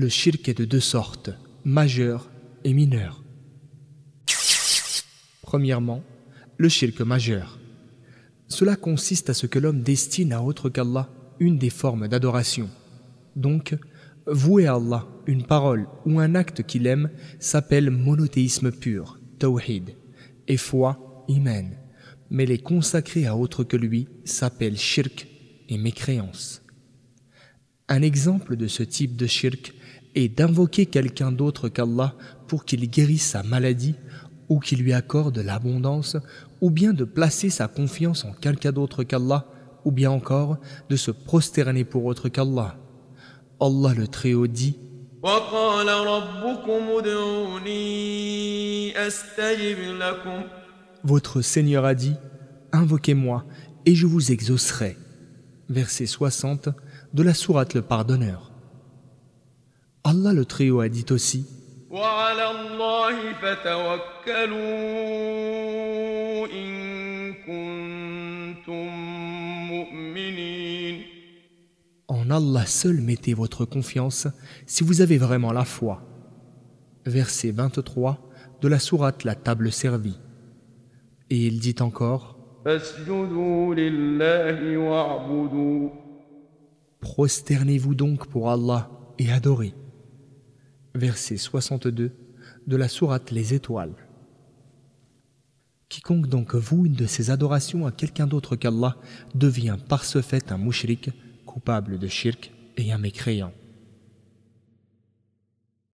Le shirk est de deux sortes, majeur et mineur. Premièrement, le shirk majeur. Cela consiste à ce que l'homme destine à autre qu'Allah une des formes d'adoration. Donc, vouer à Allah une parole ou un acte qu'il aime s'appelle monothéisme pur, tawhid, et foi, iman. Mais les consacrer à autre que lui s'appelle shirk et mécréance. Un exemple de ce type de shirk est d'invoquer quelqu'un d'autre qu'Allah pour qu'il guérisse sa maladie ou qu'il lui accorde l'abondance, ou bien de placer sa confiance en quelqu'un d'autre qu'Allah, ou bien encore de se prosterner pour autre qu'Allah. Allah le Très-Haut dit Votre Seigneur a dit Invoquez-moi et je vous exaucerai. Verset 60 de la Sourate le Pardonneur. Allah le Très-Haut a dit aussi En Allah seul mettez votre confiance si vous avez vraiment la foi. Verset 23 de la sourate La table servie. Et il dit encore Prosternez-vous donc pour Allah et adorez. Verset 62 de la sourate Les Étoiles. Quiconque donc voue une de ces adorations à quelqu'un d'autre qu'Allah devient par ce fait un mouchrik, coupable de shirk et un mécréant.